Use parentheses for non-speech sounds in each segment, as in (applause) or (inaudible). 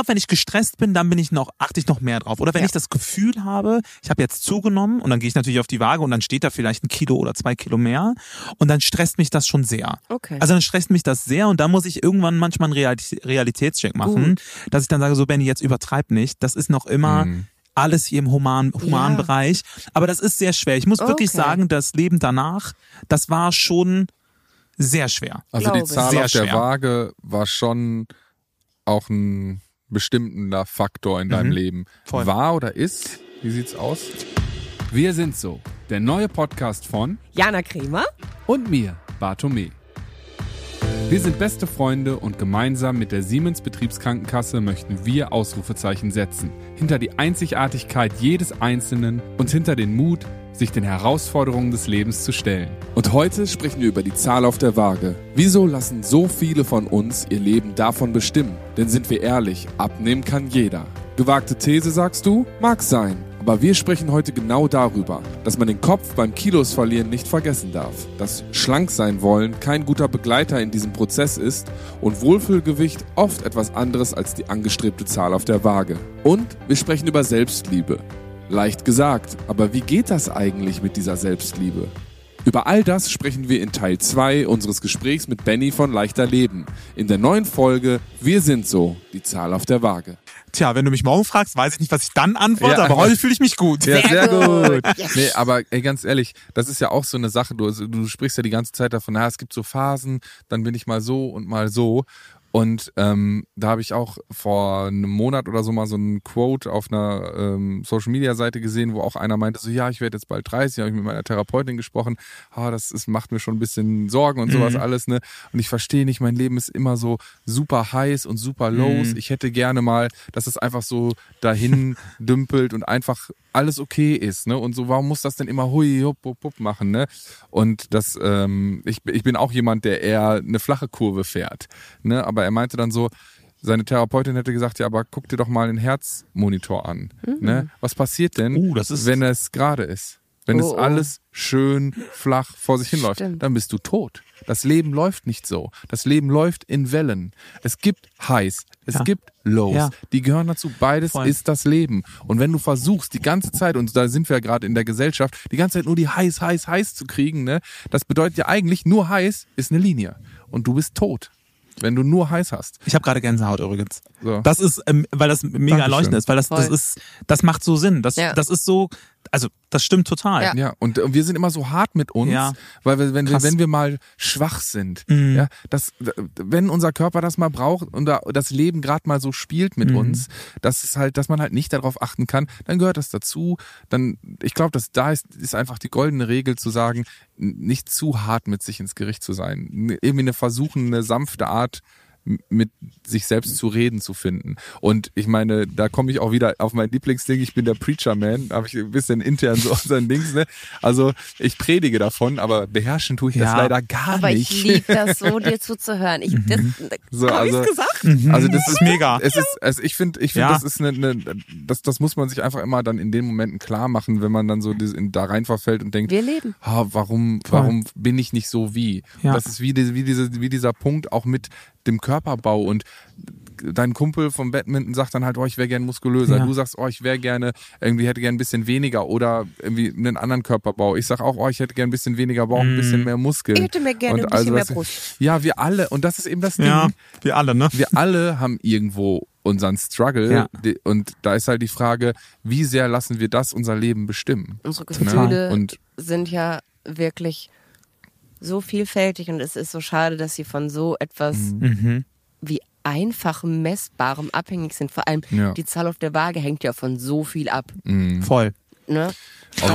glaube, wenn ich gestresst bin, dann bin ich noch, achte ich noch mehr drauf. Oder wenn Ja. ich das Gefühl habe, ich habe jetzt zugenommen und dann gehe ich natürlich auf die Waage und dann steht da vielleicht ein Kilo oder zwei Kilo mehr und dann stresst mich das schon sehr. Okay. Also dann stresst mich das sehr und dann muss ich irgendwann manchmal einen Realitä- Realitätscheck machen, dass ich dann sage, so Benny, jetzt übertreib nicht. Das ist noch immer Mhm. alles hier im humanen, humanen Ja. Bereich. Aber das ist sehr schwer. Ich muss wirklich Okay. sagen, das Leben danach, das war schon sehr schwer. Also die Glaube ich. Zahl auf der. Waage war schon auch ein bestimmender Faktor in deinem Mhm. Leben. Voll. War oder ist? Wie sieht's aus? Wir sind so, der neue Podcast von Jana Kremer. und mir, Bartome. Wir sind beste Freunde und gemeinsam mit der Siemens Betriebskrankenkasse möchten wir Ausrufezeichen setzen. Hinter die Einzigartigkeit jedes Einzelnen und hinter den Mut, sich den Herausforderungen des Lebens zu stellen. Und heute sprechen wir über die Zahl auf der Waage. Wieso lassen so viele von uns ihr Leben davon bestimmen? Denn sind wir ehrlich, abnehmen kann jeder. Gewagte These sagst du? Mag sein. Aber wir sprechen heute genau darüber, dass man den Kopf beim Kilos verlieren nicht vergessen darf, dass schlank sein wollen kein guter Begleiter in diesem Prozess ist und Wohlfühlgewicht oft etwas anderes als die angestrebte Zahl auf der Waage. Und wir sprechen über Selbstliebe. Leicht gesagt, aber wie geht das eigentlich mit dieser Selbstliebe? Über all das sprechen wir in Teil 2 unseres Gesprächs mit Benny von Leichter Leben. In der neuen Folge Wir sind so, die Zahl auf der Waage. Tja, wenn du mich morgen fragst, weiß ich nicht, was ich dann antworte, Ja. aber heute fühle ich mich gut. Ja, sehr, Sehr (laughs) gut. Yes. Nee, aber ey, ganz ehrlich, das ist ja auch so eine Sache. Du, also, du sprichst ja die ganze Zeit davon, ja, es gibt so Phasen, dann bin ich mal so und mal so. Und ähm, da habe ich auch vor einem Monat oder so mal so ein Quote auf einer ähm, Social Media Seite gesehen, wo auch einer meinte, so ja, ich werde jetzt bald 30, habe ich mit meiner Therapeutin gesprochen, ah, das ist, macht mir schon ein bisschen Sorgen und sowas alles, ne? Und ich verstehe nicht, mein Leben ist immer so super heiß und super lows. Ich hätte gerne mal, dass es einfach so dahin (laughs) dümpelt und einfach alles okay ist, ne? Und so, warum muss das denn immer hui, hup, hup, hup machen, ne? Und das, ähm, ich, ich bin auch jemand, der eher eine flache Kurve fährt, ne? Aber er meinte dann so, seine Therapeutin hätte gesagt, ja, aber guck dir doch mal den Herzmonitor an, ne? Was passiert denn, Uh, das ist- wenn es gerade ist? Wenn es Oh, oh. alles schön flach vor sich hinläuft, Stimmt. dann bist du tot. Das Leben läuft nicht so. Das Leben läuft in Wellen. Es gibt Highs, es Ja. gibt Lows. Ja. Die gehören dazu. Beides Voll. ist das Leben. Und wenn du versuchst, die ganze Zeit, und da sind wir ja gerade in der Gesellschaft, die ganze Zeit nur die Highs, Highs, Highs zu kriegen, ne, das bedeutet ja eigentlich, nur Highs ist eine Linie. Und du bist tot. Wenn du nur Highs hast. Ich habe gerade Gänsehaut übrigens. So. Das ist, ähm, weil das mega Dankeschön. erleuchtend ist, weil das, das ist, das macht so Sinn. Das, Ja. das ist so, also das stimmt total. Ja. Ja, und äh, wir sind immer so hart mit uns, Ja. weil wir, wenn, wir, wenn wir mal schwach sind, Mhm. ja, das, wenn unser Körper das mal braucht und da, das Leben gerade mal so spielt Mhm. mit uns, dass es halt, dass man halt nicht darauf achten kann, dann gehört das dazu. Dann, ich glaube, dass da ist, ist einfach die goldene Regel zu sagen, nicht zu hart mit sich ins Gericht zu sein, irgendwie eine versuchen, eine sanfte Art mit sich selbst zu reden zu finden. Und ich meine, da komme ich auch wieder auf mein Lieblingsding, ich bin der Preacher Man, habe ich ein bisschen intern so (laughs) unseren Dings, ne? Also ich predige davon, aber beherrschen tue ich das Ja. leider gar Aber nicht. ich liebe das so, (laughs) dir zuzuhören. Ich, das, So, hab also- ich's gesagt? Also das ist mega. Es ist, also ich finde, ich finde, Ja. das ist eine, eine das, das muss man sich einfach immer dann in den Momenten klar machen, wenn man dann so in, da rein verfällt und denkt, Wir leben. ah, warum, warum bin ich nicht so wie? Ja. Das ist wie, diese, wie, diese, wie dieser Punkt auch mit dem Körperbau und dein Kumpel vom Badminton sagt dann halt, oh, ich wäre gern muskulöser. Ja. Du sagst, oh, ich wäre gerne, irgendwie hätte gern ein bisschen weniger oder irgendwie einen anderen Körperbau. Ich sag auch, oh, ich hätte gern ein bisschen weniger Bauch, ein bisschen mehr Muskeln. Ich hätte mir gerne Und ein bisschen mehr was- Brust. Ja, wir alle. Und das ist eben das Ding Ja, wir alle, ne? wir alle haben irgendwo unseren Struggle Ja. Und da ist halt die Frage, wie sehr lassen wir das unser Leben bestimmen? Unsere Ne? Gefühle Und sind ja wirklich so vielfältig und es ist so schade, dass sie von so etwas Mhm. wie einfachem, messbarem abhängig sind. Vor allem Ja. die Zahl auf der Waage hängt ja von so viel ab. mh, Voll. Ne?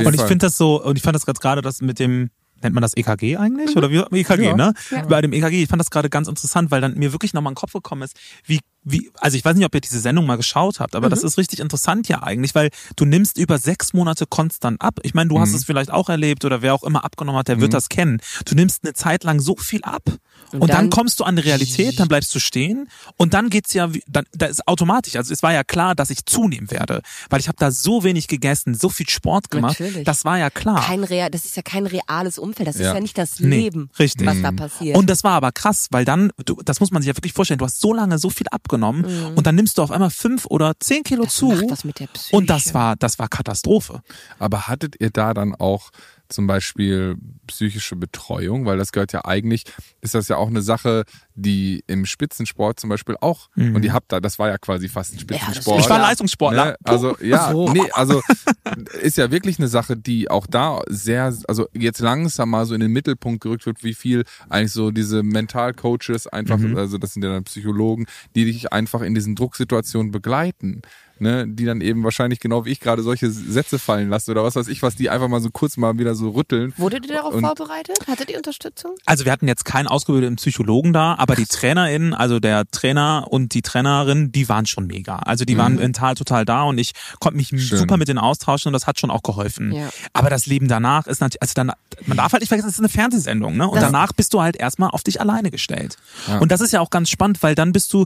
Und ich finde das so, und ich fand das ganz gerade das mit dem, nennt man das EKG eigentlich? Oder wie EKG, Ja. ne? Bei dem EKG, ich fand das gerade ganz interessant, weil dann mir wirklich nochmal in den Kopf gekommen ist, wie, wie, also ich weiß nicht, ob ihr diese Sendung mal geschaut habt, aber das ist richtig interessant ja eigentlich, weil du nimmst über sechs Monate konstant ab. Ich meine, du hast es vielleicht auch erlebt oder wer auch immer abgenommen hat, der wird das kennen. Du nimmst eine Zeit lang so viel ab und, dann, dann- kommst du an die Realität, dann bleibst du stehen und dann geht's ja, dann, da ist automatisch, also es war ja klar, dass ich zunehmen werde, weil ich habe da so wenig gegessen, so viel Sport gemacht, Natürlich. das war ja klar. Kein Real, das ist ja kein reales Umfeld, das Ja. ist ja nicht das Nee, Leben, richtig. was da passiert. Und das war aber krass, weil dann, du, das muss man sich ja wirklich vorstellen, du hast so lange so viel abgenommen abgenommen und dann nimmst du auf einmal fünf oder zehn Kilo Das zu. macht was mit der Psyche. und das war, das war Katastrophe. Aber hattet ihr da dann auch zum Beispiel psychische Betreuung? Weil das gehört ja eigentlich, ist das ja auch eine Sache, die im Spitzensport zum Beispiel auch, und ihr habt da, das war ja quasi fast ein Spitzensport. Ich war Ja. Leistungssportler. Ne? Also ja, So. nee, also ist ja wirklich eine Sache, die auch da sehr, also jetzt langsam mal so in den Mittelpunkt gerückt wird, wie viel eigentlich so diese Mentalcoaches einfach, Mhm. also das sind ja dann Psychologen, die dich einfach in diesen Drucksituationen begleiten. Ne, die dann eben wahrscheinlich genau wie ich gerade solche Sätze fallen lassen oder was weiß ich, was die einfach mal so kurz mal wieder so rütteln. Wurdet ihr darauf Und- vorbereitet? Hattet ihr Unterstützung? Also wir hatten jetzt keinen ausgebildeten Psychologen da, aber die TrainerInnen, also der Trainer und die Trainerin, die waren schon mega. Also die waren mental total da und ich konnte mich Schön. super mit denen austauschen und das hat schon auch geholfen. Ja. Aber das Leben danach ist natürlich, also dann, man darf halt nicht vergessen, es ist eine Fernsehsendung, ne? Und Das- danach bist du halt erstmal auf dich alleine gestellt. Ja. Und das ist ja auch ganz spannend, weil dann bist du,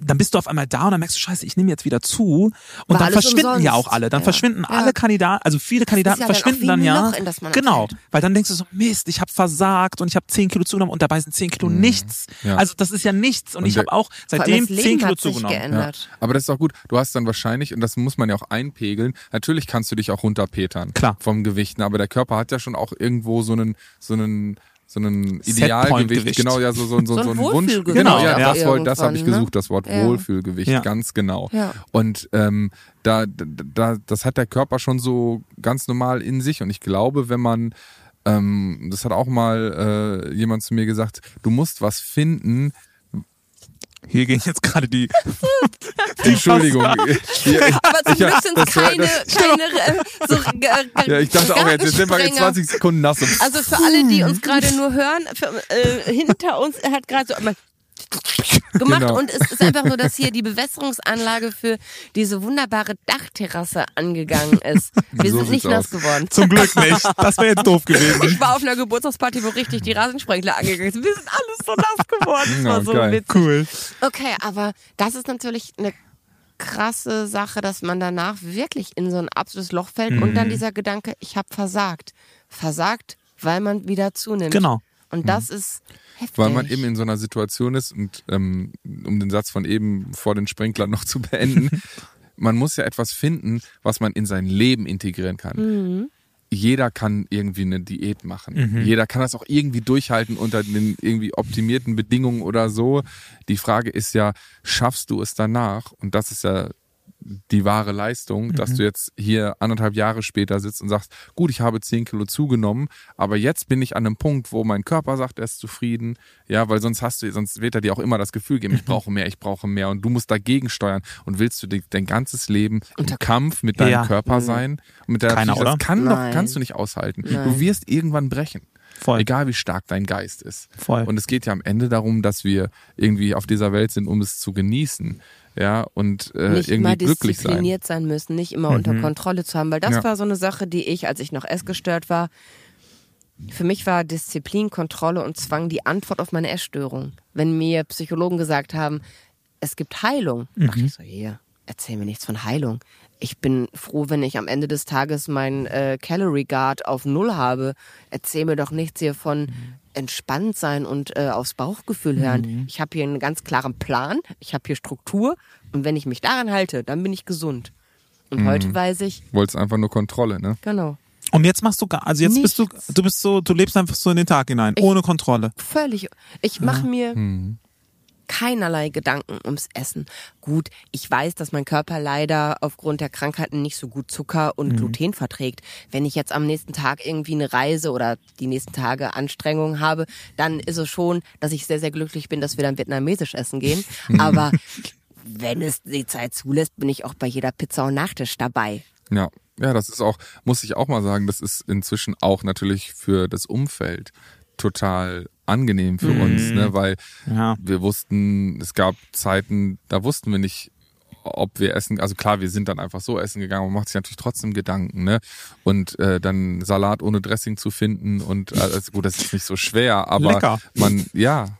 dann bist du auf einmal da und dann merkst du, scheiße, ich nehme jetzt wieder zu. Und War dann verschwinden ja umsonst. auch alle. Dann Ja. verschwinden Ja. alle Kandidaten, also viele Kandidaten ja dann verschwinden dann ein ja. Loch, in das man genau. fällt. Weil dann denkst du so, Mist, ich habe versagt und ich habe 10 Kilo zugenommen und dabei sind 10 Kilo nichts. Ja. Also das ist ja nichts. Und, Und ich habe auch seitdem 10 Kilo hat sich zugenommen. geändert. Aber das ist auch gut. Du hast dann wahrscheinlich, und das muss man ja auch einpegeln, natürlich kannst du dich auch runterpetern. Klar. Vom Gewichten. Aber der Körper hat ja schon auch irgendwo so einen, so einen, so Setpoint-Gewicht. Idealgewicht. Genau, ja, so, so, so, So so ein ein Wunsch. Wohlfühlgewicht Genau, ja, das, wollte- das habe ich ne? gesucht, das Wort Ja. Wohlfühlgewicht, Ja. ganz genau. Ja. Und ähm, da, da, das hat der Körper schon so ganz normal in sich. Und ich glaube, wenn man ähm, das hat auch mal äh, jemand zu mir gesagt, du musst was finden. Hier ging jetzt gerade die. (laughs) Entschuldigung. Hier, Aber zum Glück sind es keine, das- keine äh, so äh, Ja, ich dachte auch jetzt, jetzt sind wir in Gartensprenger. 20 Sekunden nass. Also für alle, die uns gerade nur hören, für, äh, hinter uns hat gerade so (laughs) gemacht Genau. und es ist einfach nur, dass hier die Bewässerungsanlage für diese wunderbare Dachterrasse angegangen ist. (laughs) Wir So sind nicht nass aus. geworden. Zum Glück nicht. Das wäre jetzt doof gewesen. Ich war auf einer Geburtstagsparty, wo richtig die Rasensprenkler angegangen sind. Wir sind alles so nass geworden. Das war so geil. witzig. Cool. Okay, aber das ist natürlich eine krasse Sache, dass man danach wirklich in so ein absolutes Loch fällt und Mhm. dann dieser Gedanke, ich habe versagt. Versagt, weil man wieder zunimmt. Genau. Und das ist heftig. weil man eben in so einer Situation ist und ähm, um den Satz von eben vor den Sprinklern noch (laughs) zu beenden, man muss ja etwas finden, was man in sein Leben integrieren kann. Mhm. Jeder kann irgendwie eine Diät machen. Mhm. Jeder kann das auch irgendwie durchhalten unter den irgendwie optimierten Bedingungen oder so. Die Frage ist ja, schaffst du es danach? Und das ist ja die wahre Leistung, dass Mhm. du jetzt hier anderthalb Jahre später sitzt und sagst, gut, ich habe zehn Kilo zugenommen, aber jetzt bin ich an einem Punkt, wo mein Körper sagt, er ist zufrieden. Ja, weil sonst hast du, sonst wird er dir auch immer das Gefühl geben, ich Mhm. brauche mehr, ich brauche mehr und du musst dagegen steuern und willst du de- dein ganzes Leben im Kampf mit deinem Ja. Körper sein? Und mit der Keiner, Psyche, das oder? kann doch, Nein. kannst du nicht aushalten. Nein. Du wirst irgendwann brechen. Voll. Egal wie stark dein Geist ist. Voll. Und es geht ja am Ende darum, dass wir irgendwie auf dieser Welt sind, um es zu genießen. Ja, und äh, nicht irgendwie immer glücklich sein. diszipliniert sein. müssen, nicht immer unter Kontrolle zu haben, weil das Ja. war so eine Sache, die ich, als ich noch essgestört war, für mich war Disziplin, Kontrolle und Zwang die Antwort auf meine Essstörung. Wenn mir Psychologen gesagt haben, es gibt Heilung, dachte ich so, hier, erzähl mir nichts von Heilung. Ich bin froh, wenn ich am Ende des Tages mein äh, Calorie Guard auf Null habe. Erzähl mir doch nichts hier von entspannt sein und äh, aufs Bauchgefühl hören. Ich habe hier einen ganz klaren Plan, ich habe hier Struktur und wenn ich mich daran halte, dann bin ich gesund. Und heute weiß ich, Wolltest einfach nur Kontrolle, ne? genau, Und jetzt machst du gar, also jetzt bist du, Nichts. du bist so, du lebst einfach so in den Tag hinein, ohne Kontrolle. völlig. Ich mache mir keinerlei Gedanken ums Essen. Gut, ich weiß, dass mein Körper leider aufgrund der Krankheiten nicht so gut Zucker und Gluten verträgt. Wenn ich jetzt am nächsten Tag irgendwie eine Reise oder die nächsten Tage Anstrengungen habe, dann ist es schon, dass ich sehr, sehr glücklich bin, dass wir dann vietnamesisch essen gehen. (laughs) Aber wenn es die Zeit zulässt, bin ich auch bei jeder Pizza und Nachtisch dabei. Ja. Ja, das ist auch, muss ich auch mal sagen, das ist inzwischen auch natürlich für das Umfeld total angenehm für uns, ne? Weil Ja. wir wussten, es gab Zeiten, da wussten wir nicht, ob wir essen, also klar, wir sind dann einfach so essen gegangen, man macht sich natürlich trotzdem Gedanken, ne? Und äh, dann Salat ohne Dressing zu finden und äh, also gut, das ist nicht so schwer, aber Lecker. man, ja,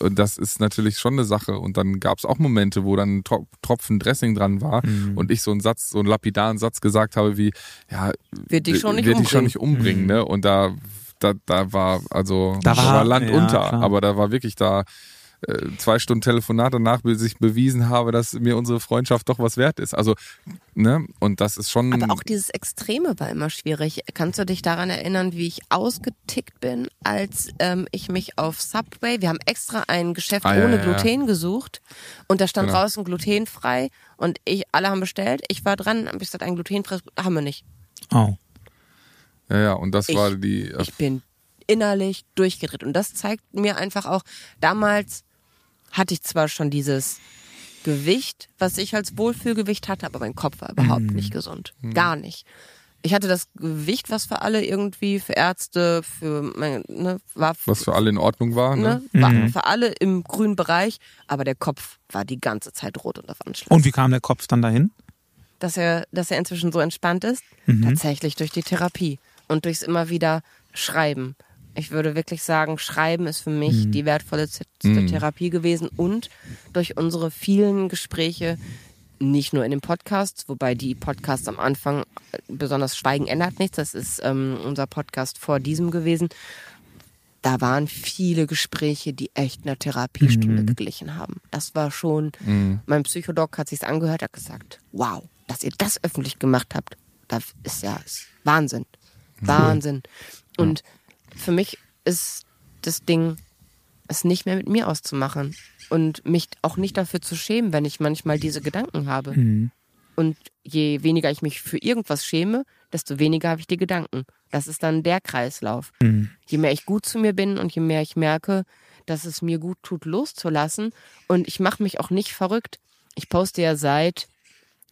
und das ist natürlich schon eine Sache. Und dann gab es auch Momente, wo dann ein Tro- Tropfen Dressing dran war Mhm. und ich so einen Satz, so einen lapidaren Satz gesagt habe wie, ja, Wird dich schon nicht wird dich schon umbringen. nicht umbringen, ne? Und da, da, da war, also Da war- war, Land ja, unter, klar. aber da war wirklich da, äh, zwei Stunden Telefonat danach sich bewiesen habe, dass mir unsere Freundschaft doch was wert ist. Also, ne, und das ist schon. Aber auch dieses Extreme war immer schwierig. Kannst du dich daran erinnern, wie ich ausgetickt bin, als ähm, ich mich auf Subway, wir haben extra ein Geschäft Ah, ja, ohne ja, ja. Gluten gesucht und da stand Genau. draußen glutenfrei und ich, alle haben bestellt. Ich war dran, hab ich gesagt, ein glutenfreies haben wir nicht. Oh. Ja, ja, und das Ich- war die. äh, Ich bin innerlich durchgedreht. Und das zeigt mir einfach auch, damals hatte ich zwar schon dieses Gewicht, was ich als Wohlfühlgewicht hatte, aber mein Kopf war überhaupt nicht gesund. Gar nicht. Ich hatte das Gewicht, was für alle irgendwie, für Ärzte, für mein, ne, war was für alle in Ordnung war. Ne? ne, war für alle im grünen Bereich, aber der Kopf war die ganze Zeit rot und auf Anschlag. Und wie kam der Kopf dann dahin? dass er, dass er inzwischen so entspannt ist? Tatsächlich durch die Therapie und durchs immer wieder Schreiben. Ich würde wirklich sagen, Schreiben ist für mich die wertvollste Therapie gewesen und durch unsere vielen Gespräche, nicht nur in den Podcasts, wobei die Podcasts am Anfang, äh, besonders Schweigen ändert nichts, das ist ähm, unser Podcast vor diesem gewesen. Da waren viele Gespräche, die echt einer Therapiestunde geglichen haben. Das war schon, mein Psychodoc hat sich's angehört, hat gesagt, wow, dass ihr das öffentlich gemacht habt, das ist ja ist Wahnsinn. Wahnsinn. Und für mich ist das Ding, es nicht mehr mit mir auszumachen und mich auch nicht dafür zu schämen, wenn ich manchmal diese Gedanken habe. Und je weniger ich mich für irgendwas schäme, desto weniger habe ich die Gedanken. Das ist dann der Kreislauf. Je mehr ich gut zu mir bin und je mehr ich merke, dass es mir gut tut, loszulassen. Und ich mache mich auch nicht verrückt. Ich poste ja seit,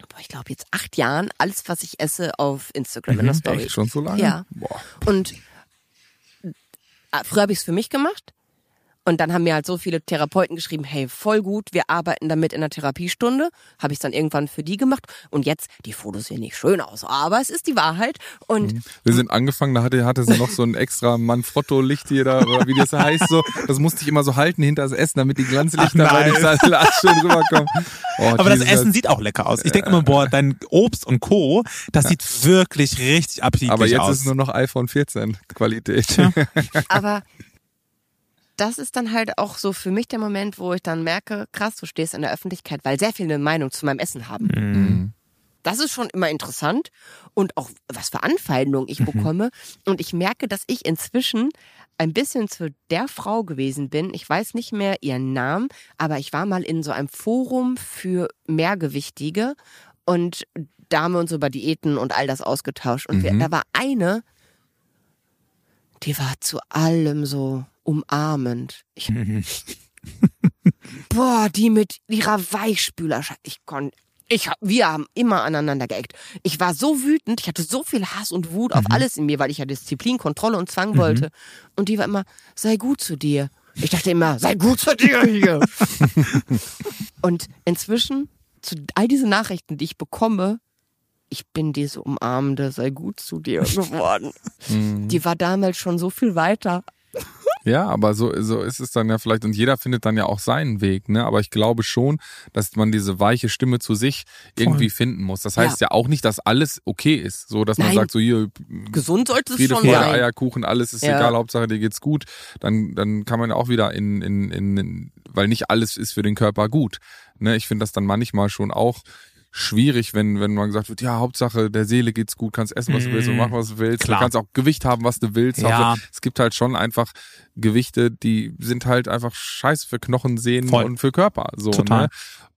boah, ich glaube jetzt acht Jahren, alles, was ich esse, auf Instagram in der Story. Echt schon so lange? Ja. Boah. Und äh, früher habe ich es für mich gemacht. Und dann haben mir halt so viele Therapeuten geschrieben, hey, voll gut, wir arbeiten damit in der Therapiestunde. Habe ich dann irgendwann für die gemacht. Und jetzt, die Fotos sehen nicht schön aus, aber es ist die Wahrheit. Und Wir sind angefangen, da hatte, hatte sie noch so ein extra Manfrotto-Licht hier da, oder wie das heißt, so. Das musste ich immer so halten hinter das Essen, damit die Glanzlichter Ach, bei dem. Salat schön rüberkommen. Oh, Aber das Jesus. Essen sieht auch lecker aus. Ich denke immer, boah, dein Obst und Co., das sieht wirklich richtig appetitlich Aber jetzt aus. ist nur noch iPhone 14 Qualität. Aber das ist dann halt auch so für mich der Moment, wo ich dann merke, krass, du stehst in der Öffentlichkeit, weil sehr viele eine Meinung zu meinem Essen haben. Mhm. Das ist schon immer interessant und auch was für Anfeindungen ich bekomme. Und ich merke, dass ich inzwischen ein bisschen zu der Frau gewesen bin. Ich weiß nicht mehr ihren Namen, aber ich war mal in so einem Forum für Mehrgewichtige und da haben wir uns über Diäten und all das ausgetauscht. Und wir, da war eine, die war zu allem so umarmend. Ich, (laughs) (laughs) boah, die mit ihrer Weichspülerschaft. Ich konnte, ich, wir haben immer aneinander geeckt. Ich war so wütend, ich hatte so viel Hass und Wut auf alles in mir, weil ich ja Disziplin, Kontrolle und Zwang wollte. Und die war immer, sei gut zu dir. Ich dachte immer, sei gut zu dir hier. (laughs) und inzwischen, zu all diese Nachrichten, die ich bekomme, ich bin diese umarmende, sei gut zu dir geworden. Die war damals schon so viel weiter. Ja, aber so, so ist es dann ja vielleicht und jeder findet dann ja auch seinen Weg, ne? Aber ich glaube schon, dass man diese weiche Stimme zu sich irgendwie finden muss. Das heißt ja. auch nicht, dass alles okay ist. So, dass man Nein. sagt, so hier, Gesund sollte es Friede, schon Freude, sein. Eierkuchen, alles ist Ja. egal, Hauptsache dir geht's gut. Dann, dann kann man ja auch wieder in, in, in, in weil nicht alles ist für den Körper gut. Ne? Ich finde das dann manchmal schon auch schwierig, wenn, wenn man gesagt wird, ja, Hauptsache der Seele geht's gut, kannst essen, was du willst und machen, was du willst. Klar. Du kannst auch Gewicht haben, was du willst. Ja. Also, es gibt halt schon einfach Gewichte, die sind halt einfach scheiße für Knochen, Sehnen Voll. und für Körper. So, Total. Ne?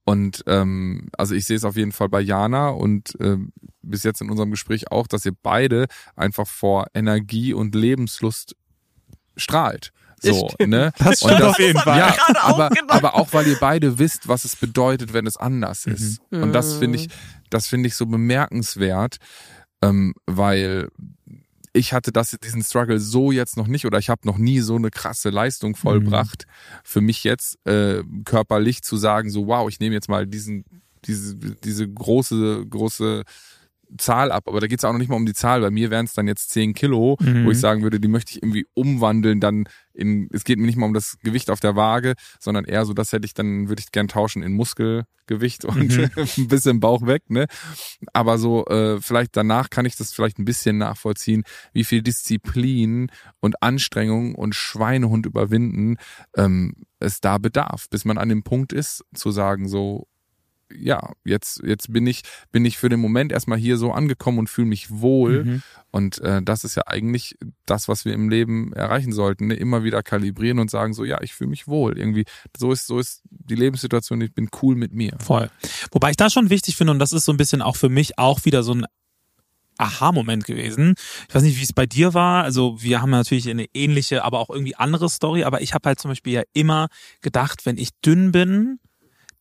Und ähm, also ich sehe es auf jeden Fall bei Jana und ähm, bis jetzt in unserem Gespräch auch, dass ihr beide einfach vor Energie und Lebenslust strahlt. So, ne? (laughs) Das Und stimmt auf jeden Fall. Ja, aber, aber auch weil ihr beide wisst, was es bedeutet, wenn es anders ist. Und das finde ich, das finde ich so bemerkenswert, ähm, weil ich hatte das, diesen Struggle so jetzt noch nicht oder ich habe noch nie so eine krasse Leistung vollbracht. Für mich jetzt äh, körperlich zu sagen, so wow, ich nehme jetzt mal diesen, diese, diese große, große Zahl ab, aber da geht's auch noch nicht mal um die Zahl. Bei mir wären es dann jetzt 10 Kilo, Mhm. wo ich sagen würde, die möchte ich irgendwie umwandeln, dann in, es geht mir nicht mal um das Gewicht auf der Waage, sondern eher so, das hätte ich dann, würde ich gern tauschen in Muskelgewicht und Mhm. (laughs) ein bisschen Bauch weg, ne? Aber so, äh, vielleicht danach kann ich das vielleicht ein bisschen nachvollziehen, wie viel Disziplin und Anstrengung und Schweinehund überwinden ähm, es da bedarf, bis man an dem Punkt ist, zu sagen, so, ja, jetzt, jetzt bin ich, bin ich für den Moment erstmal hier so angekommen und fühle mich wohl. Mhm. Und äh, das ist ja eigentlich das, was wir im Leben erreichen sollten. Ne? Immer wieder kalibrieren und sagen, so ja, ich fühle mich wohl. Irgendwie, so ist, so ist die Lebenssituation, ich bin cool mit mir. Voll. Wobei ich da schon wichtig finde, und das ist so ein bisschen auch für mich auch wieder so ein Aha-Moment gewesen. Ich weiß nicht, wie es bei dir war. Also wir haben natürlich eine ähnliche, aber auch irgendwie andere Story. Aber ich habe halt zum Beispiel ja immer gedacht, wenn ich dünn bin,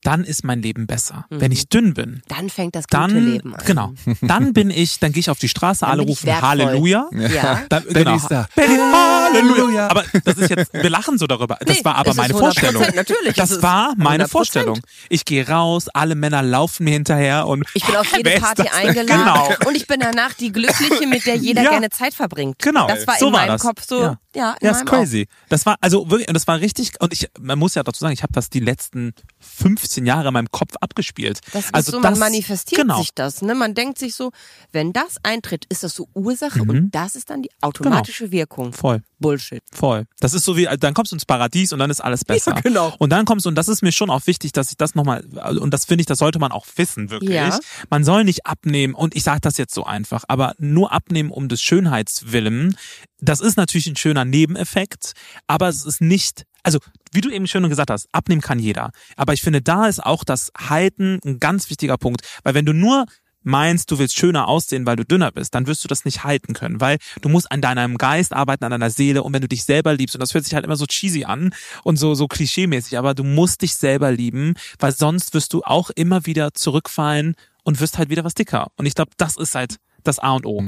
dann ist mein Leben besser. Wenn ich dünn bin, Dann fängt das gute dann Leben an. genau, dann bin ich, dann gehe ich auf die Straße, Dann alle rufen wertvoll. Halleluja. Ja. (laughs) Dann, Benny genau. ist da. Benny, Halleluja. Aber das ist jetzt, wir lachen so darüber. Das Nee, war aber meine 100% Vorstellung. natürlich, Das war meine 100%. Vorstellung. Ich gehe raus, alle Männer laufen mir hinterher und Ich bin auf (laughs) jede Party eingeladen Genau. und ich bin danach die Glückliche, mit der jeder Ja. gerne Zeit verbringt. Genau, Das war so in war meinem das. Kopf so, Ja. Ja, Ja, ist crazy. Das war also wirklich, und das war richtig. Und ich, man muss ja dazu sagen, ich habe das die letzten 15 Jahre in meinem Kopf abgespielt. Das ist also so, das, man manifestiert genau, sich das. Ne? Man denkt sich so, wenn das eintritt, ist das so Ursache Mhm. und das ist dann die automatische Wirkung. Voll. Bullshit. Voll. Das ist so wie, dann kommst du ins Paradies und dann ist alles (laughs) besser. Ja, genau. Und dann kommst du, und das ist mir schon auch wichtig, dass ich das nochmal, und das finde ich, das sollte man auch wissen, wirklich. Ja. Man soll nicht abnehmen, und ich sage das jetzt so einfach, aber nur abnehmen um des Schönheitswillen. Das ist natürlich ein schöner Nebeneffekt, aber es ist nicht, also wie du eben schön gesagt hast, abnehmen kann jeder. Aber ich finde, da ist auch das Halten ein ganz wichtiger Punkt, weil wenn du nur meinst, du willst schöner aussehen, weil du dünner bist, dann wirst du das nicht halten können, weil du musst an deinem Geist arbeiten, an deiner Seele und wenn du dich selber liebst, und das hört sich halt immer so cheesy an und so, so klischeemäßig, aber du musst dich selber lieben, weil sonst wirst du auch immer wieder zurückfallen und wirst halt wieder was dicker. Und ich glaube, das ist halt das A und O.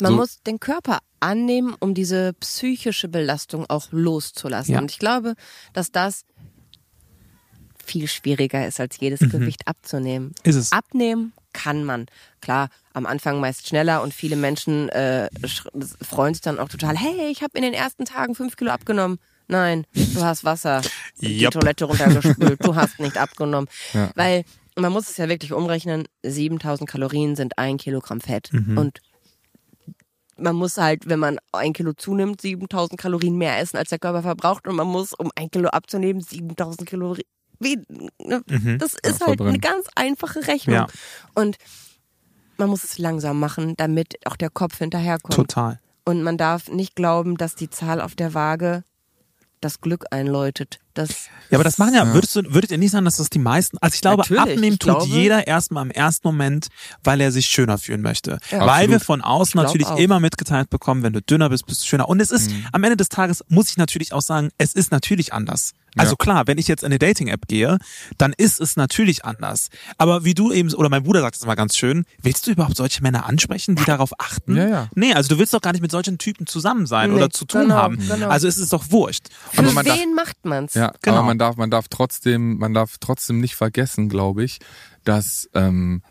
Man So- muss den Körper annehmen, um diese psychische Belastung auch loszulassen. Ja. Und ich glaube, dass das viel schwieriger ist, als jedes Mhm. Gewicht abzunehmen. Ist es. Abnehmen kann man. Klar, am Anfang meist schneller und viele Menschen äh, freuen sich dann auch total, hey, ich habe in den ersten Tagen fünf Kilo abgenommen. Nein, du hast Wasser die Jupp. Toilette runtergespült, du hast nicht abgenommen. (laughs) Ja. Weil man muss es ja wirklich umrechnen, 7000 Kalorien sind ein Kilogramm Fett. Mhm. Und man muss halt, wenn man ein Kilo zunimmt, 7000 Kalorien mehr essen, als der Körper verbraucht. Und man muss, um ein Kilo abzunehmen, 7000 Kalorien. Ne? Mhm. Das ist halt verbrennen. eine ganz einfache Rechnung. Ja. Und man muss es langsam machen, damit auch der Kopf hinterherkommt. Total. Und man darf nicht glauben, dass die Zahl auf der Waage das Glück einläutet. Das Ja, aber das machen ja, würdest du, würdet ihr nicht sagen, dass das die meisten, also ich glaube, Natürlich, abnehmen ich tut glaube- jeder erstmal im ersten Moment, weil er sich schöner fühlen möchte. Ja. weil Absolut. wir von außen natürlich auch. immer mitgeteilt bekommen, wenn du dünner bist, bist du schöner. Und es ist, Mhm. am Ende des Tages muss ich natürlich auch sagen, es ist natürlich anders. Also Ja. klar, wenn ich jetzt in eine Dating-App gehe, dann ist es natürlich anders. Aber wie du eben, oder mein Bruder sagt es immer ganz schön, willst du überhaupt solche Männer ansprechen, die darauf achten? Ja, ja. Nee, also du willst doch gar nicht mit solchen Typen zusammen sein Nee, oder zu tun genau, haben. genau. Also es ist doch wurscht. für Aber man darf- wen macht man's? Ja, Genau. aber man darf, man darf trotzdem, man darf trotzdem nicht vergessen, glaube ich, dass ähm,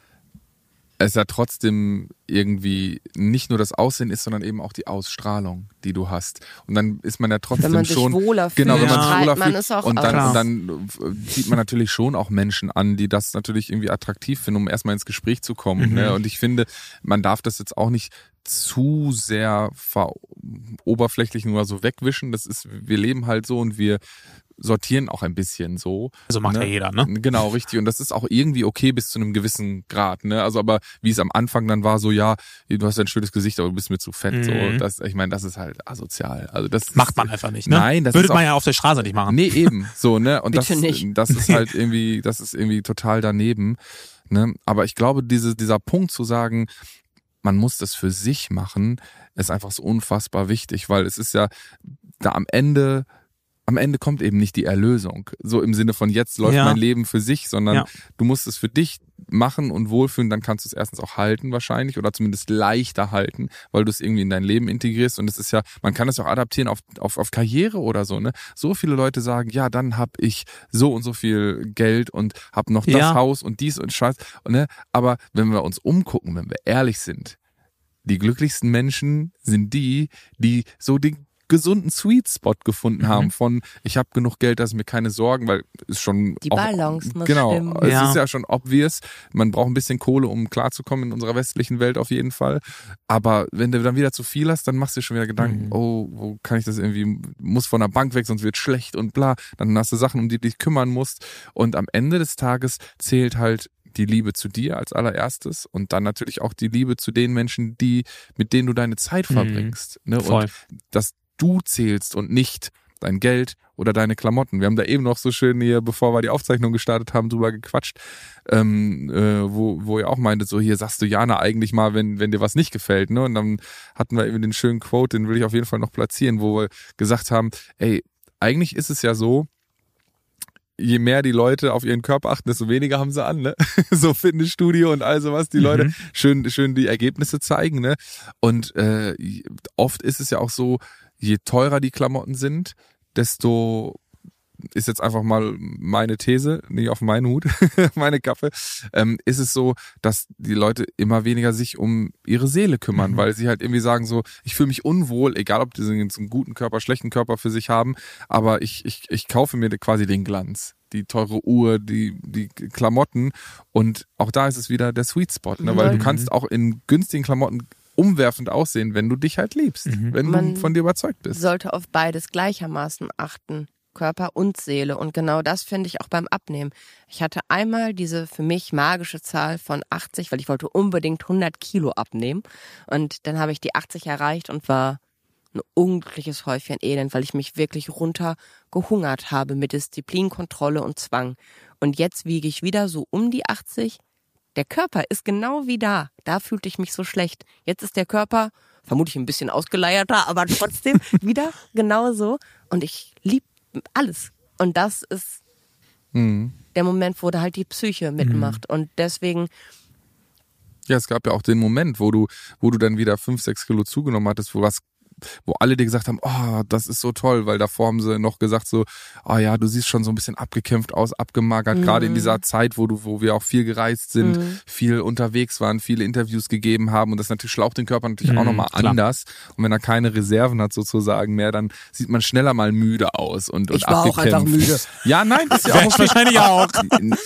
es ja trotzdem irgendwie nicht nur das Aussehen ist, sondern eben auch die Ausstrahlung, die du hast. Und dann ist man ja trotzdem Wenn man sich schon wohler fühlt, genau, wenn man sich strahlt wohler man fühlt. es auch und dann, und dann äh, zieht man natürlich schon auch Menschen an, die das natürlich irgendwie attraktiv finden, um erstmal ins Gespräch zu kommen. Mhm. Ne? Und ich finde, man darf das jetzt auch nicht zu sehr ver oberflächlich nur so wegwischen. Das ist, wir leben halt so und wir sortieren auch ein bisschen so. Also macht ja jeder, ne? Genau, richtig. Und das ist auch irgendwie okay bis zu einem gewissen Grad, ne? Also aber wie es am Anfang dann war, so ja, du hast ein schönes Gesicht, aber du bist mir zu fett. So, Mhm. das, ich meine, das ist halt asozial. Also das Macht man einfach nicht, ne? Nein, das Würde man ja auf der Straße nicht machen. Nee, eben. So, ne? Und das, nicht. das ist halt (laughs) irgendwie, das ist irgendwie total daneben. Ne? Aber ich glaube, diese, dieser Punkt zu sagen, man muss das für sich machen, ist einfach so unfassbar wichtig, weil es ist ja da am Ende, am Ende kommt eben nicht die Erlösung. So im Sinne von jetzt läuft Ja. mein Leben für sich, sondern Ja. du musst es für dich machen und wohlfühlen, dann kannst du es erstens auch halten wahrscheinlich oder zumindest leichter halten, weil du es irgendwie in dein Leben integrierst und es ist ja, man kann es auch adaptieren auf, auf, auf Karriere oder so, ne? So viele Leute sagen, ja, dann hab ich so und so viel Geld und hab noch das Ja. Haus und dies und Scheiß, ne? Aber wenn wir uns umgucken, wenn wir ehrlich sind, die glücklichsten Menschen sind die, die so den gesunden Sweet Spot gefunden Mhm. haben von ich habe genug Geld, dass ich mir keine Sorgen, weil ist schon Die auch- Balance muss genau, stimmen. es Ja. ist ja schon obvious, man braucht ein bisschen Kohle, um klarzukommen in unserer westlichen Welt auf jeden Fall, aber wenn du dann wieder zu viel hast, dann machst du dir schon wieder Gedanken, Mhm. oh, wo kann ich das irgendwie muss von der Bank weg, sonst wird schlecht und bla, dann hast du Sachen, um die du dich kümmern musst und am Ende des Tages zählt halt die Liebe zu dir als allererstes und dann natürlich auch die Liebe zu den Menschen, die mit denen du deine Zeit Mhm. verbringst. Ne? Voll. Und dass du zählst und nicht dein Geld oder deine Klamotten. Wir haben da eben noch so schön hier, bevor wir die Aufzeichnung gestartet haben, drüber gequatscht, ähm, äh, wo, wo ihr auch meintet, so hier sagst du Jana eigentlich mal, wenn, wenn dir was nicht gefällt. Ne? Und dann hatten wir eben den schönen Quote, den will ich auf jeden Fall noch platzieren, wo wir gesagt haben, ey, eigentlich ist es ja so, je mehr die Leute auf ihren Körper achten, desto weniger haben sie an, ne? (laughs) so Fitnessstudio und all sowas, die Leute schön, schön die Ergebnisse zeigen, ne? Und äh, oft ist es ja auch so, je teurer die Klamotten sind, desto ist jetzt einfach mal meine These, nicht auf meinen Hut, (laughs) meine Kappe, ähm, ist es so, dass die Leute immer weniger sich um ihre Seele kümmern, Mhm. weil sie halt irgendwie sagen so, ich fühle mich unwohl, egal ob die jetzt einen guten Körper, schlechten Körper für sich haben, aber ich, ich, ich kaufe mir quasi den Glanz, die teure Uhr, die, die Klamotten und auch da ist es wieder der Sweet Spot, ne? weil du Mhm. kannst auch in günstigen Klamotten umwerfend aussehen, wenn du dich halt liebst, Mhm. wenn Man du von dir überzeugt bist. sollte auf beides gleichermaßen achten. Körper und Seele. Und genau das finde ich auch beim Abnehmen. Ich hatte einmal diese für mich magische Zahl von 80, weil ich wollte unbedingt 100 Kilo abnehmen. Und dann habe ich die 80 erreicht und war ein unglückliches Häufchen Elend, weil ich mich wirklich runtergehungert habe mit Disziplin, Kontrolle und Zwang. Und jetzt wiege ich wieder so um die 80. Der Körper ist genau wie da. Da fühlte ich mich so schlecht. Jetzt ist der Körper vermutlich ein bisschen ausgeleierter, aber trotzdem (laughs) wieder genauso. Und ich liebe alles. Und das ist Mhm. der Moment, wo da halt die Psyche mitmacht. Und deswegen, Ja, es gab ja auch den Moment, wo du, wo du dann wieder fünf, sechs Kilo zugenommen hattest, wo was, wo alle dir gesagt haben, oh, das ist so toll, weil davor haben sie noch gesagt so, oh ja, du siehst schon so ein bisschen abgekämpft aus, abgemagert, gerade in dieser Zeit, wo du, wo wir auch viel gereist sind, viel unterwegs waren, viele Interviews gegeben haben und das natürlich schlaucht den Körper natürlich auch Mhm, nochmal klar. anders. Und wenn er keine Reserven hat sozusagen mehr, dann sieht man schneller mal müde aus und, und Ich war auch abgekämpft. einfach müde. Ja, nein, ist ja (laughs) auch wahrscheinlich (laughs) auch.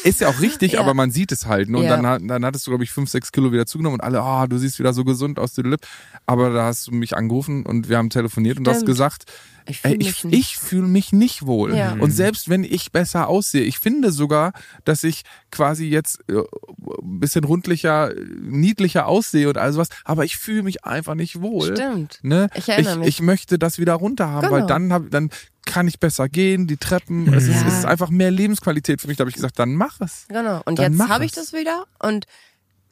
Ist ja auch richtig, Ja. aber man sieht es halt. Ne? Und Ja. dann, dann hattest du, glaube ich, fünf, sechs Kilo wieder zugenommen und alle, ah, du siehst wieder so gesund aus, Lip. Aber da hast du mich angerufen und wir haben telefoniert und du hast Stimmt. gesagt, ich fühle ich, mich nicht. ich fühle mich nicht wohl. Ja. Und selbst wenn ich besser aussehe, ich finde sogar, dass ich quasi jetzt äh, ein bisschen rundlicher, äh, niedlicher aussehe und all sowas, aber ich fühle mich einfach nicht wohl. Stimmt. Ne? Ich erinnere ich, mich. ich möchte das wieder runter haben, weil Genau. dann hab, dann kann ich besser gehen, die Treppen, es, ist, es ist einfach mehr Lebensqualität für mich. Da habe ich gesagt, dann mach es. Genau. Und Dann jetzt habe ich das wieder und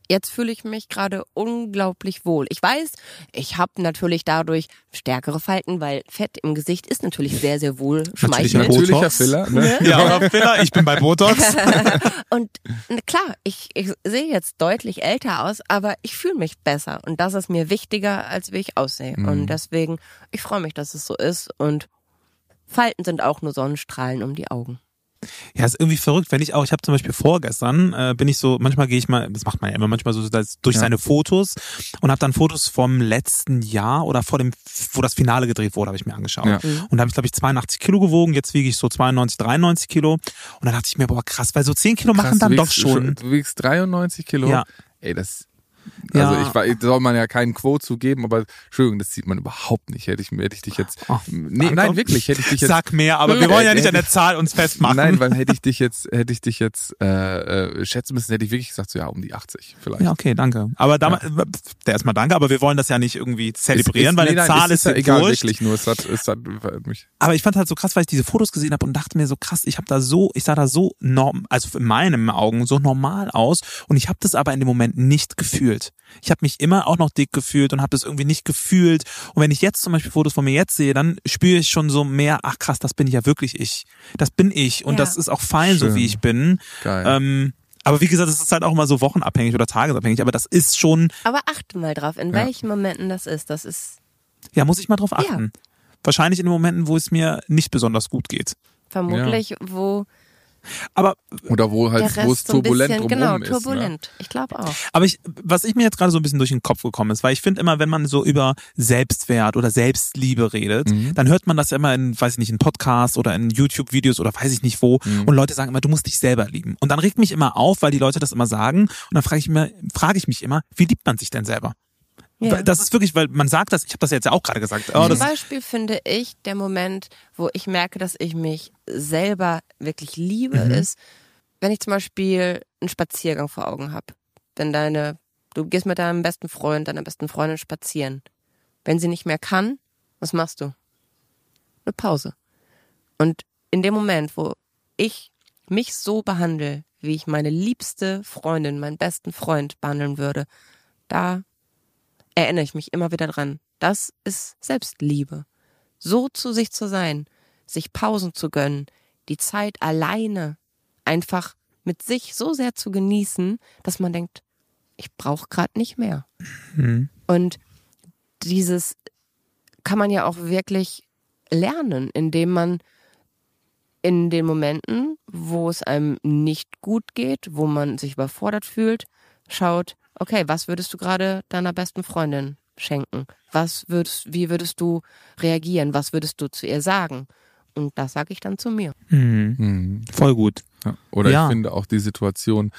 jetzt fühle ich mich gerade unglaublich wohl. Ich weiß, ich habe natürlich dadurch stärkere Falten, weil Fett im Gesicht ist natürlich sehr, sehr wohl Natürlich schmeichelnd. Natürlicher Filler. Ne? Ja, Filler, ich bin bei Botox. (laughs) Und na klar, ich, ich sehe jetzt deutlich älter aus, aber ich fühle mich besser. Und das ist mir wichtiger, als wie ich aussehe. Mhm. Und deswegen, ich freue mich, dass es so ist. Und Falten sind auch nur Sonnenstrahlen um die Augen. Ja, ist irgendwie verrückt, wenn ich auch, ich habe zum Beispiel vorgestern, äh, bin ich so, manchmal gehe ich mal, das macht man ja immer manchmal so das, durch Ja. seine Fotos und habe dann Fotos vom letzten Jahr oder vor dem, wo das Finale gedreht wurde, habe ich mir angeschaut. Ja. Und da habe ich, glaube ich, 82 Kilo gewogen, jetzt wiege ich so 92, 93 Kilo. Und dann dachte ich mir, boah, krass, weil so 10 Kilo machen Krass, dann du doch wiegst schon. Du wiegst 93 Kilo. Ja. Ey, das. Ja. Also ich war, soll man ja keinen Quote zugeben, aber Entschuldigung, das sieht man überhaupt nicht. Hätte ich, hätte ich dich jetzt. Oh, nee, nein, wirklich, hätte ich dich jetzt. Sag mehr, aber wir wollen ja nicht an der Zahl uns festmachen. Nein, weil hätte ich dich jetzt, hätte ich dich jetzt äh, äh, schätzen müssen, hätte ich wirklich gesagt, so ja, um die 80 vielleicht. Ja, okay, danke. Aber damals, der erstmal danke, aber wir wollen das ja nicht irgendwie zelebrieren, Ist- weil nee, eine nein, Zahl es ist, ja ja egal, wurscht. wirklich nur. Es hat, es hat mich. Aber ich fand halt so krass, weil ich diese Fotos gesehen habe und dachte mir so krass, ich habe da so, ich sah da so norm, also in meinen Augen so normal aus und ich habe das aber in dem Moment nicht gefühlt. Ich habe mich immer auch noch dick gefühlt und habe das irgendwie nicht gefühlt. Und wenn ich jetzt zum Beispiel Fotos von mir jetzt sehe, dann spüre ich schon so mehr, ach krass, das bin ich ja wirklich ich. Das bin ich und Ja. das ist auch fein, so Schön. wie ich bin. Geil. Ähm, Aber wie gesagt, es ist halt auch mal so wochenabhängig oder tagesabhängig, aber das ist schon, Aber achte mal drauf, in Ja. welchen Momenten das ist. Das ist ja, muss ich mal drauf achten. Wahrscheinlich in den Momenten, wo es mir nicht besonders gut geht. vermutlich, wo Aber Oder wo halt, der wo es Rest so turbulent bisschen, drumherum genau, ist. Ne? turbulent. Ich glaube auch. Aber ich, was ich mir jetzt gerade so ein bisschen durch den Kopf gekommen ist, weil ich finde immer, wenn man so über Selbstwert oder Selbstliebe redet, Mhm. dann hört man das ja immer in, weiß ich nicht, in Podcasts oder in YouTube-Videos oder weiß ich nicht wo. Mhm. Und Leute sagen immer, du musst dich selber lieben. Und dann regt mich immer auf, weil die Leute das immer sagen. Und dann frage ich, mir, frage ich mich immer, wie liebt man sich denn selber? Ja. Das ist wirklich, weil man sagt das, ich habe das jetzt ja auch gerade gesagt. Oh, Zum Beispiel finde ich, der Moment, wo ich merke, dass ich mich selber wirklich liebe, Mhm. ist, wenn ich zum Beispiel einen Spaziergang vor Augen habe. Wenn deine, du gehst mit deinem besten Freund, deiner besten Freundin spazieren. Wenn sie nicht mehr kann, was machst du? Eine Pause. Und in dem Moment, wo ich mich so behandle, wie ich meine liebste Freundin, meinen besten Freund behandeln würde, da erinnere ich mich immer wieder dran. Das ist Selbstliebe. So zu sich zu sein, sich Pausen zu gönnen, die Zeit alleine einfach mit sich so sehr zu genießen, dass man denkt, ich brauche gerade nicht mehr. Mhm. Und dieses kann man ja auch wirklich lernen, indem man in den Momenten, wo es einem nicht gut geht, wo man sich überfordert fühlt, schaut, okay, was würdest du gerade deiner besten Freundin schenken? Was würdest, wie würdest du reagieren? Was würdest du zu ihr sagen? Und das sage ich dann zu mir. Mhm. Mhm. Voll gut. Ja. Oder Ja. ich finde auch die Situation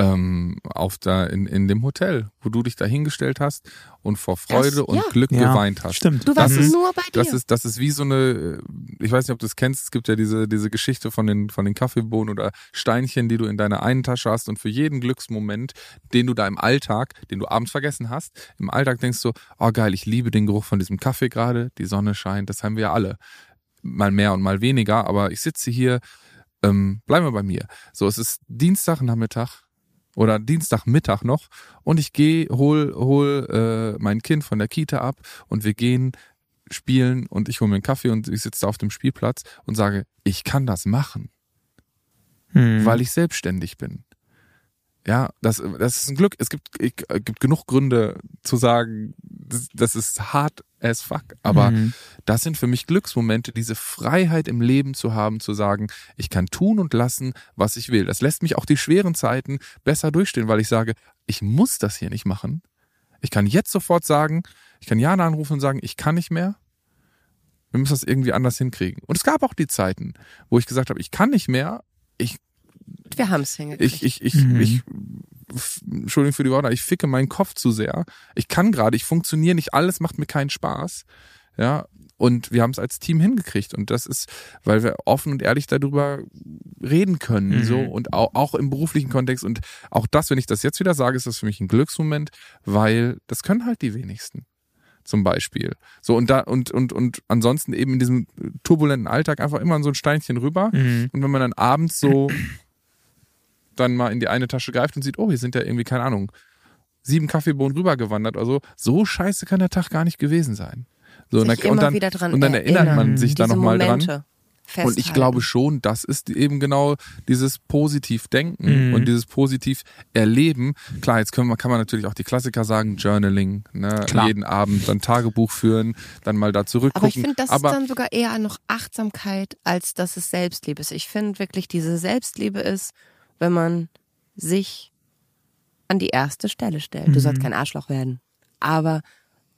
ähm, auf da in, in dem Hotel, wo du dich da hingestellt hast und vor Freude Das- und ja. Glück Ja, geweint hast. Stimmt. Du warst ist- nur bei dir. Das ist, das ist wie so eine, ich weiß nicht, ob du es kennst, es gibt ja diese, diese Geschichte von den, von den Kaffeebohnen oder Steinchen, die du in deiner einen Tasche hast und für jeden Glücksmoment, den du da im Alltag, den du abends vergessen hast, im Alltag denkst du, oh geil, ich liebe den Geruch von diesem Kaffee gerade, die Sonne scheint, das haben wir ja alle. Mal mehr und mal weniger, aber ich sitze hier, ähm, bleiben wir bei mir. So, es ist Dienstagnachmittag oder Dienstagmittag noch und ich gehe, hol, hol äh, mein Kind von der Kita ab und wir gehen spielen und ich hole mir einen Kaffee und ich sitze da auf dem Spielplatz und sage, ich kann das machen, Mhm. weil ich selbstständig bin. Ja, das, das ist ein Glück. Es gibt, ich, es gibt genug Gründe zu sagen, das, das ist hart as fuck. Aber Mhm. das sind für mich Glücksmomente, diese Freiheit im Leben zu haben, zu sagen, ich kann tun und lassen, was ich will. Das lässt mich auch die schweren Zeiten besser durchstehen, weil ich sage, ich muss das hier nicht machen. Ich kann jetzt sofort sagen, ich kann Jana anrufen und sagen, ich kann nicht mehr. Wir müssen das irgendwie anders hinkriegen. Und es gab auch die Zeiten, wo ich gesagt habe, ich kann nicht mehr. Ich, Wir haben es hingekriegt. ich, ich, ich, Mhm. ich, Entschuldigung für die Worte, ich ficke meinen Kopf zu sehr. Ich kann gerade, ich funktioniere nicht, alles macht mir keinen Spaß. Ja, und wir haben es als Team hingekriegt. Und das ist, weil wir offen und ehrlich darüber reden können. Mhm. So und auch, auch im beruflichen Kontext. Und auch das, wenn ich das jetzt wieder sage, ist das für mich ein Glücksmoment, weil das können halt die wenigsten. Zum Beispiel. So, und da, und, und, und ansonsten eben in diesem turbulenten Alltag einfach immer so ein Steinchen rüber. Mhm. Und wenn man dann abends so dann mal in die eine Tasche greift und sieht, oh, hier sind ja irgendwie, keine Ahnung, sieben Kaffeebohnen rübergewandert oder so, so scheiße kann der Tag gar nicht gewesen sein. So, sich und, dann, und dann, wieder dran und dann erinnert man sich da nochmal dran. Momente Und ich festhalten. glaube schon, das ist eben genau dieses Positiv-Denken Mhm. und dieses Positiv-Erleben. Klar, jetzt können kann man natürlich auch die Klassiker sagen, Journaling, ne? Jeden Abend dann Tagebuch führen, dann mal da zurückgucken. Aber ich finde, das Aber ist dann sogar eher noch Achtsamkeit, als dass es Selbstliebe ist. Ich finde wirklich, diese Selbstliebe ist, wenn man sich an die erste Stelle stellt. Du sollst kein Arschloch werden. Aber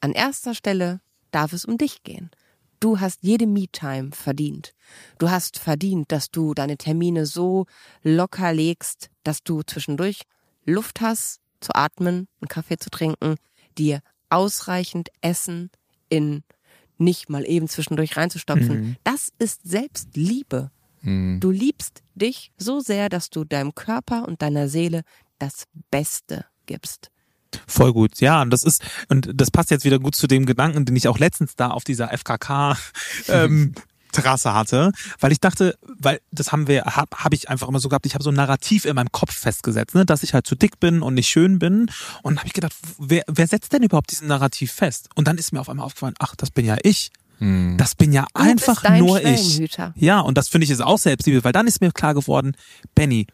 an erster Stelle darf es um dich gehen. Du hast jede Me-Time verdient. Du hast verdient, dass du deine Termine so locker legst, dass du zwischendurch Luft hast zu atmen, einen Kaffee zu trinken, dir ausreichend Essen in nicht mal eben zwischendurch reinzustopfen. Das ist Selbstliebe. Hm, Du liebst dich so sehr, dass du deinem Körper und deiner Seele das Beste gibst. Voll gut, ja, und das ist, und das passt jetzt wieder gut zu dem Gedanken, den ich auch letztens da auf dieser FKK (laughs) ähm, Terrasse hatte, weil ich dachte, weil das haben wir, habe hab ich einfach immer so gehabt, ich habe so ein Narrativ in meinem Kopf festgesetzt, ne, dass ich halt zu dick bin und nicht schön bin. Und habe ich gedacht, wer, wer setzt denn überhaupt diesen Narrativ fest? Und dann ist mir auf einmal aufgefallen, ach, das bin ja ich. Hm, Das bin ja Du einfach bist dein nur ich. Ja, und das finde ich ist auch Selbstliebe, weil dann ist mir klar geworden, Benny,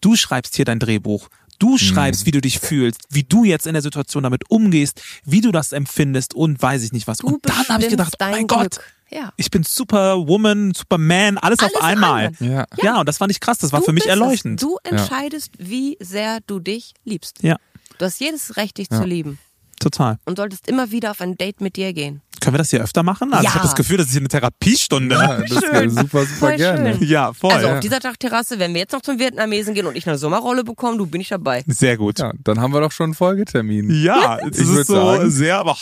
Du schreibst hier dein Drehbuch. Du schreibst, wie du dich fühlst, wie du jetzt in der Situation damit umgehst, wie du das empfindest und weiß ich nicht was. Du und dann habe ich gedacht, oh dein mein Gott. Ja. ich bin Superwoman, Superman, alles, Alles auf einmal. Ja. Ja. und das fand ich krass. Das war Du für mich bist es. erleuchtend. Du entscheidest, wie sehr du dich liebst. Ja, Du hast jedes Recht, dich zu lieben. Total. Und solltest immer wieder auf ein Date mit dir gehen. Können wir das hier öfter machen? Also ich Ja. habe das Gefühl, das ist hier eine Therapiestunde. Ja, (laughs) das wäre super, super Voll gerne. schön. Ja, voll. Also auf dieser Dachterrasse, wenn wir jetzt noch zum Vietnamesen gehen und ich eine Sommerrolle bekomme, du bin ich dabei. Sehr gut. Ja, dann haben wir doch schon einen Folgetermin. Ja, es Ich ist so sagen- sehr, aber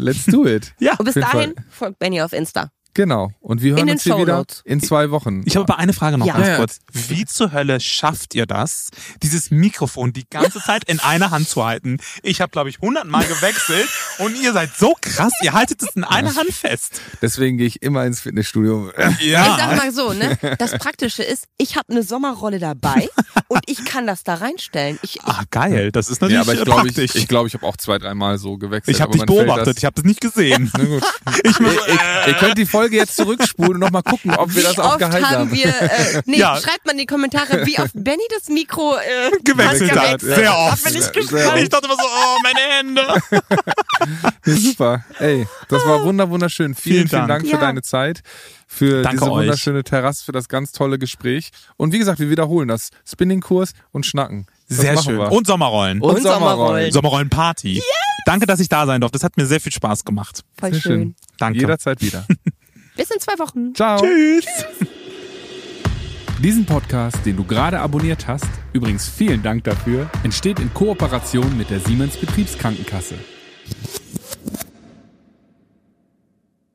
Let's do it. (laughs) ja. Und bis dahin Fall. folgt Benny auf Insta. Genau. Und wir hören den uns hier wieder in zwei Wochen. Ich habe aber eine Frage noch Ja. ganz Ja, ja. kurz. Wie zur Hölle schafft ihr das, dieses Mikrofon die ganze Zeit in einer Hand zu halten? Ich habe, glaube ich, hundertmal gewechselt (laughs) und ihr seid so krass, ihr haltet es in einer Hand fest. Deswegen gehe ich immer ins Fitnessstudio. Ich sag mal so, ne? Das Praktische ist, ich habe eine Sommerrolle dabei (laughs) und ich kann das da reinstellen. Ich, Ah, geil. Das ist Ja, natürlich aber ich äh, glaube, ich, praktisch. ich, glaub, ich habe auch zwei, dreimal so gewechselt. ich habe dich beobachtet, Das, ich habe das nicht gesehen. (laughs) Na gut. Ich ihr, ihr könnt die Folge jetzt zurückspulen und nochmal gucken, ob wir wie das auch oft gehalten haben wir, äh, nee, Ja. schreibt mal in die Kommentare, wie oft Benny das Mikro äh, gewechselt hat. gewechselt Sehr Hat oft. mir nicht Sehr gefallen. Ich dachte immer so, oh, meine Hände. Ja, super. Ey, das war wunder wunderschön. Vielen, Vielen vielen Dank Dank. für Ja. deine Zeit, für Danke diese euch. wunderschöne Terrasse, für das ganz tolle Gespräch. Und wie gesagt, wir wiederholen das. Spinning-Kurs und Schnacken. Das Sehr schön. Wir. Und Sommerrollen. Und Und Sommerrollen. Sommerrollen-Party. Danke, dass ich da sein durfte. Das hat mir sehr viel Spaß gemacht. Voll Sehr schön. Danke. Jederzeit wieder. Bis in zwei Wochen. Ciao. Tschüss. Diesen Podcast, den du gerade abonniert hast, übrigens vielen Dank dafür, entsteht in Kooperation mit der Siemens Betriebskrankenkasse.